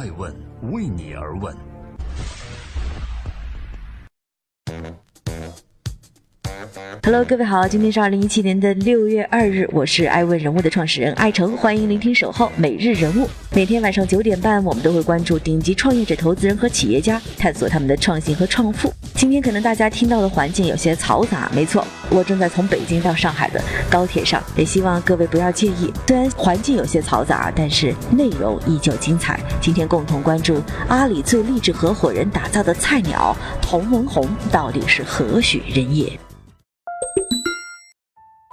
爱问为你而问。Hello，各位好，今天是二零一七年的六月二日，我是爱问人物的创始人艾诚，欢迎聆听守候每日人物。每天晚上九点半，我们都会关注顶级创业者、投资人和企业家，探索他们的创新和创富。今天可能大家听到的环境有些嘈杂，没错，我正在从北京到上海的高铁上，也希望各位不要介意。虽然环境有些嘈杂，但是内容依旧精彩。今天共同关注阿里最励志合伙人打造的菜鸟童文红到底是何许人也？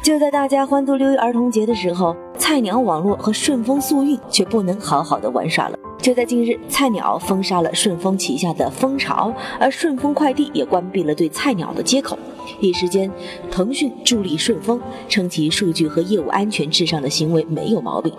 就在大家欢度六一儿童节的时候，菜鸟网络和顺丰速运却不能好好的玩耍了。就在近日，菜鸟封杀了顺丰旗下的蜂巢，而顺丰快递也关闭了对菜鸟的接口。一时间，腾讯助力顺丰，称其数据和业务安全至上的行为没有毛病。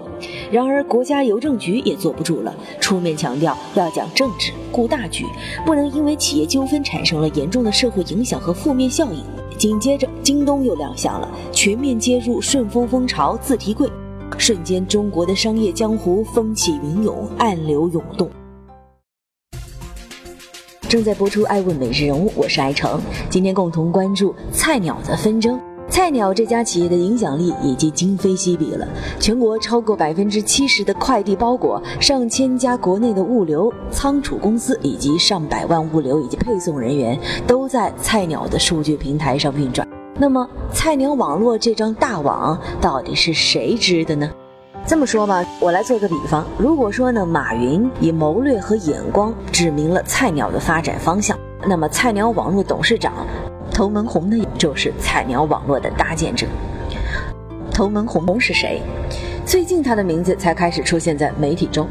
然而，国家邮政局也坐不住了，出面强调要讲政治、顾大局，不能因为企业纠纷产生了严重的社会影响和负面效应。紧接着，京东又亮相了，全面接入顺丰蜂巢自提柜，瞬间中国的商业江湖风起云涌，暗流涌动。正在播出《爱问每日人物》，我是爱成，今天共同关注菜鸟的纷争。菜鸟这家企业的影响力已经今非昔比了，全国超过百分之七十的快递包裹，上千家国内的物流仓储公司，以及上百万物流以及配送人员，都在菜鸟的数据平台上运转。那么，菜鸟网络这张大网到底是谁织的呢？这么说吧，我来做个比方，如果说呢，马云以谋略和眼光指明了菜鸟的发展方向，那么菜鸟网络董事长。童文红呢，就是菜鸟网络的搭建者。童文红是谁？最近他的名字才开始出现在媒体中。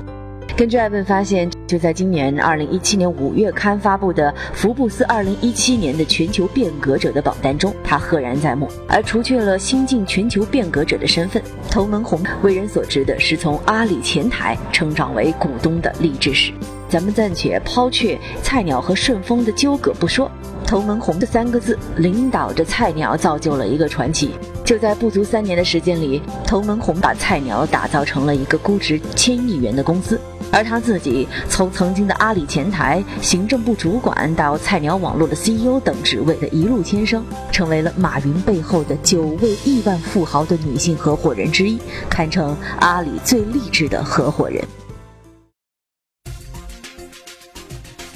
根据爱问发现，就在今年二零一七年五月刊发布的福布斯二零一七年的全球变革者的榜单中，他赫然在目。而除去了新晋全球变革者的身份，童文红为人所知的是从阿里前台成长为股东的励志史。咱们暂且抛却菜鸟和顺丰的纠葛不说。童文红的三个字领导着菜鸟，造就了一个传奇。就在不足三年的时间里，童文红把菜鸟打造成了一个估值千亿元的公司，而他自己从曾经的阿里前台行政部主管到菜鸟网络的 CEO 等职位的一路迁升，成为了马云背后的九位亿万富豪的女性合伙人之一，堪称阿里最励志的合伙人。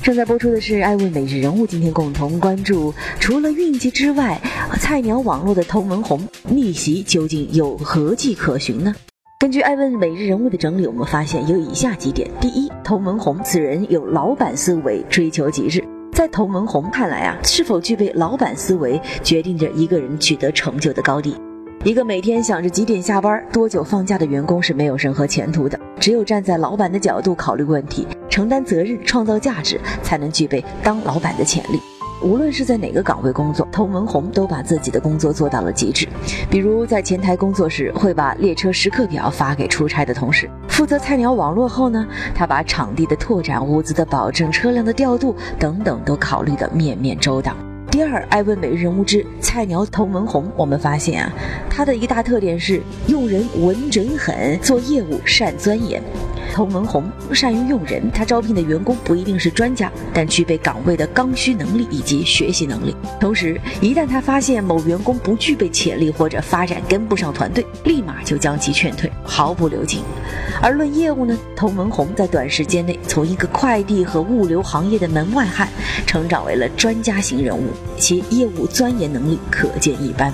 正在播出的是《爱问每日人物》，今天共同关注：除了运气之外，菜鸟网络的童文红逆袭究竟有何迹可循呢？根据《爱问每日人物》的整理，我们发现有以下几点：第一，童文红此人有老板思维，追求极致。在童文红看来啊，是否具备老板思维，决定着一个人取得成就的高低。一个每天想着几点下班、多久放假的员工是没有任何前途的。只有站在老板的角度考虑问题。承担责任、创造价值，才能具备当老板的潜力。无论是在哪个岗位工作，童文红都把自己的工作做到了极致。比如在前台工作时，会把列车时刻表发给出差的同事；负责菜鸟网络后呢，他把场地的拓展、物资的保证、车辆的调度等等都考虑得面面周到。第二，爱问每日人物之菜鸟童文红，我们发现啊，他的一大特点是用人稳准狠，做业务善钻研。童文红善于用人，他招聘的员工不一定是专家，但具备岗位的刚需能力以及学习能力。同时，一旦他发现某员工不具备潜力或者发展跟不上团队，立马就将其劝退，毫不留情。而论业务呢，童文红在短时间内从一个快递和物流行业的门外汉，成长为了专家型人物，其业务钻研能力可见一斑。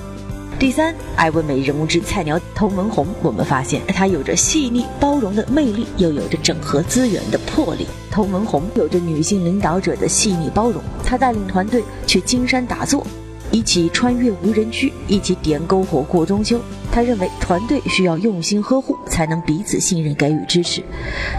第三，艾问美人物之菜鸟童文红，我们发现她有着细腻包容的魅力，又有着整合资源的魄力。童文红有着女性领导者的细腻包容，她带领团队去金山打坐，一起穿越无人区，一起点篝火过中秋。他认为团队需要用心呵护，才能彼此信任，给予支持。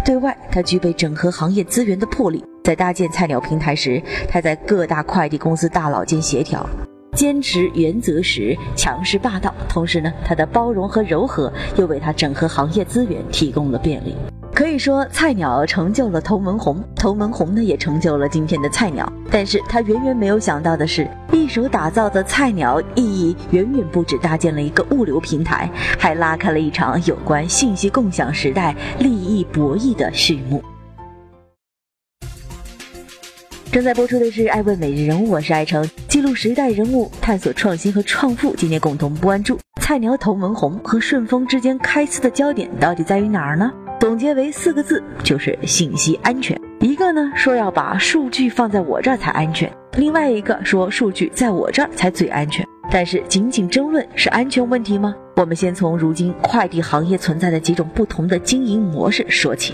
对外，他具备整合行业资源的魄力，在搭建菜鸟平台时，他在各大快递公司大佬间协调。坚持原则时强势霸道，同时呢，他的包容和柔和又为他整合行业资源提供了便利。可以说，菜鸟成就了童文红，童文红呢也成就了今天的菜鸟。但是他远远没有想到的是，一手打造的菜鸟意义远远不止搭建了一个物流平台，还拉开了一场有关信息共享时代利益博弈的序幕。正在播出的是《爱问每日人物》，我是爱成，记录时代人物，探索创新和创富。今天共同关注菜鸟童文红和顺丰之间开撕的焦点到底在于哪儿呢？总结为四个字，就是信息安全。一个呢说要把数据放在我这儿才安全，另外一个说数据在我这儿才最安全。但是仅仅争论是安全问题吗？我们先从如今快递行业存在的几种不同的经营模式说起。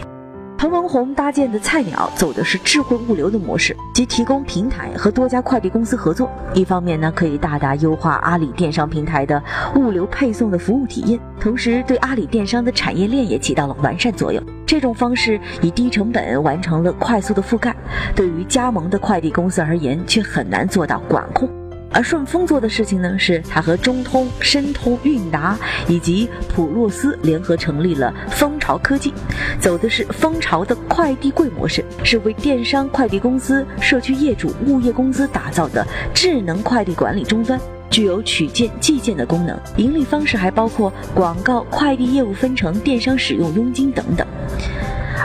童文红搭建的菜鸟走的是智慧物流的模式，即提供平台和多家快递公司合作。一方面呢，可以大大优化阿里电商平台的物流配送的服务体验，同时对阿里电商的产业链也起到了完善作用。这种方式以低成本完成了快速的覆盖，对于加盟的快递公司而言，却很难做到管控。而顺丰做的事情呢，是它和中通、申通、韵达以及普洛斯联合成立了蜂巢科技，走的是蜂巢的快递柜模式，是为电商快递公司、社区业主、物业公司打造的智能快递管理终端，具有取件、寄件的功能。盈利方式还包括广告、快递业务分成、电商使用佣金等等。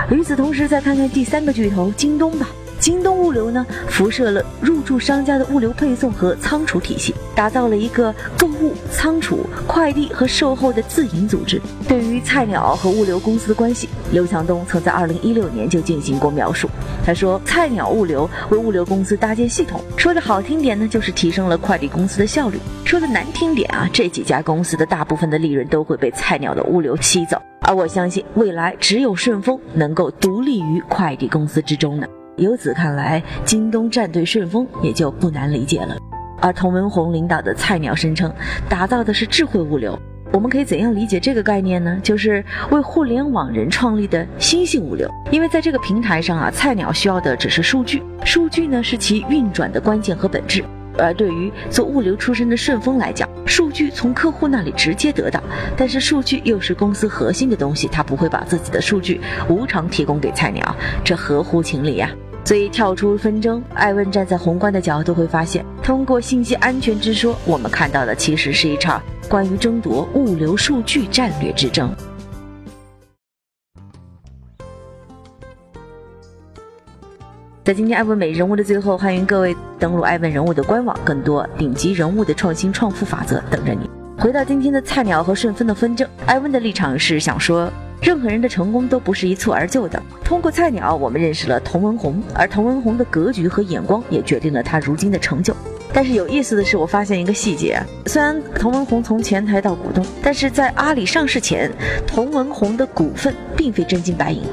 与此同时，再看看第三个巨头京东吧。京东物流呢，辐射了入驻商家的物流配送和仓储体系，打造了一个购物、仓储、快递和售后的自营组织。对于菜鸟和物流公司的关系，刘强东曾在2016年就进行过描述。他说：“菜鸟物流为物流公司搭建系统，说的好听点呢，就是提升了快递公司的效率；说的难听点啊，这几家公司的大部分的利润都会被菜鸟的物流吸走。而我相信，未来只有顺丰能够独立于快递公司之中呢。”由此看来，京东战队顺丰也就不难理解了。而童文红领导的菜鸟声称，打造的是智慧物流。我们可以怎样理解这个概念呢？就是为互联网人创立的新型物流。因为在这个平台上啊，菜鸟需要的只是数据，数据呢是其运转的关键和本质。而对于做物流出身的顺丰来讲，数据从客户那里直接得到，但是数据又是公司核心的东西，他不会把自己的数据无偿提供给菜鸟，这合乎情理呀。所以跳出纷争，艾问站在宏观的角度会发现，通过信息安全之说，我们看到的其实是一场关于争夺物流数据战略之争。在今天艾问每人物的最后，欢迎各位登录艾问人物的官网，更多顶级人物的创新创富法则等着你。回到今天的菜鸟和顺丰的纷争，艾问的立场是想说。任何人的成功都不是一蹴而就的。通过菜鸟，我们认识了童文红，而童文红的格局和眼光也决定了他如今的成就。但是有意思的是，我发现一个细节：虽然童文红从前台到股东，但是在阿里上市前，童文红的股份并非真金白银，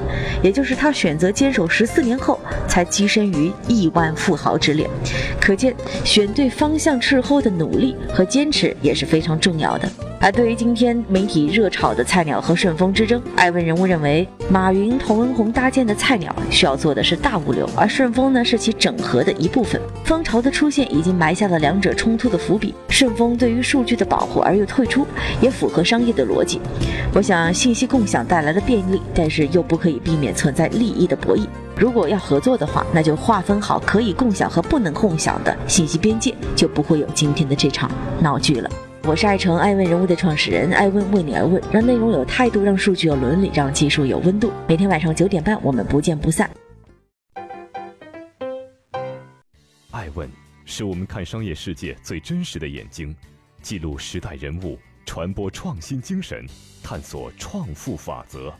也就是他选择坚守十四年后才跻身于亿万富豪之列。可见选对方向之后的努力和坚持也是非常重要的。而对于今天媒体热炒的菜鸟和顺丰之争，艾问人物认为，马云、童文红搭建的菜鸟需要做的是大物流，而顺丰呢是其整合的一部分。蜂巢的出现已经埋下了两者冲突的伏笔。顺丰对于数据的保护而又退出，也符合商业的逻辑。我想，信息共享带来了便利，但是又不可以避免存在利益的博弈。如果要合作的话，那就划分好可以共享和不能共享的信息边界，就不会有今天的这场闹剧了。我是爱成爱问人物的创始人，爱问为你而问，让内容有态度，让数据有伦理，让技术有温度。每天晚上九点半，我们不见不散。爱问是我们看商业世界最真实的眼睛，记录时代人物，传播创新精神，探索创富法则。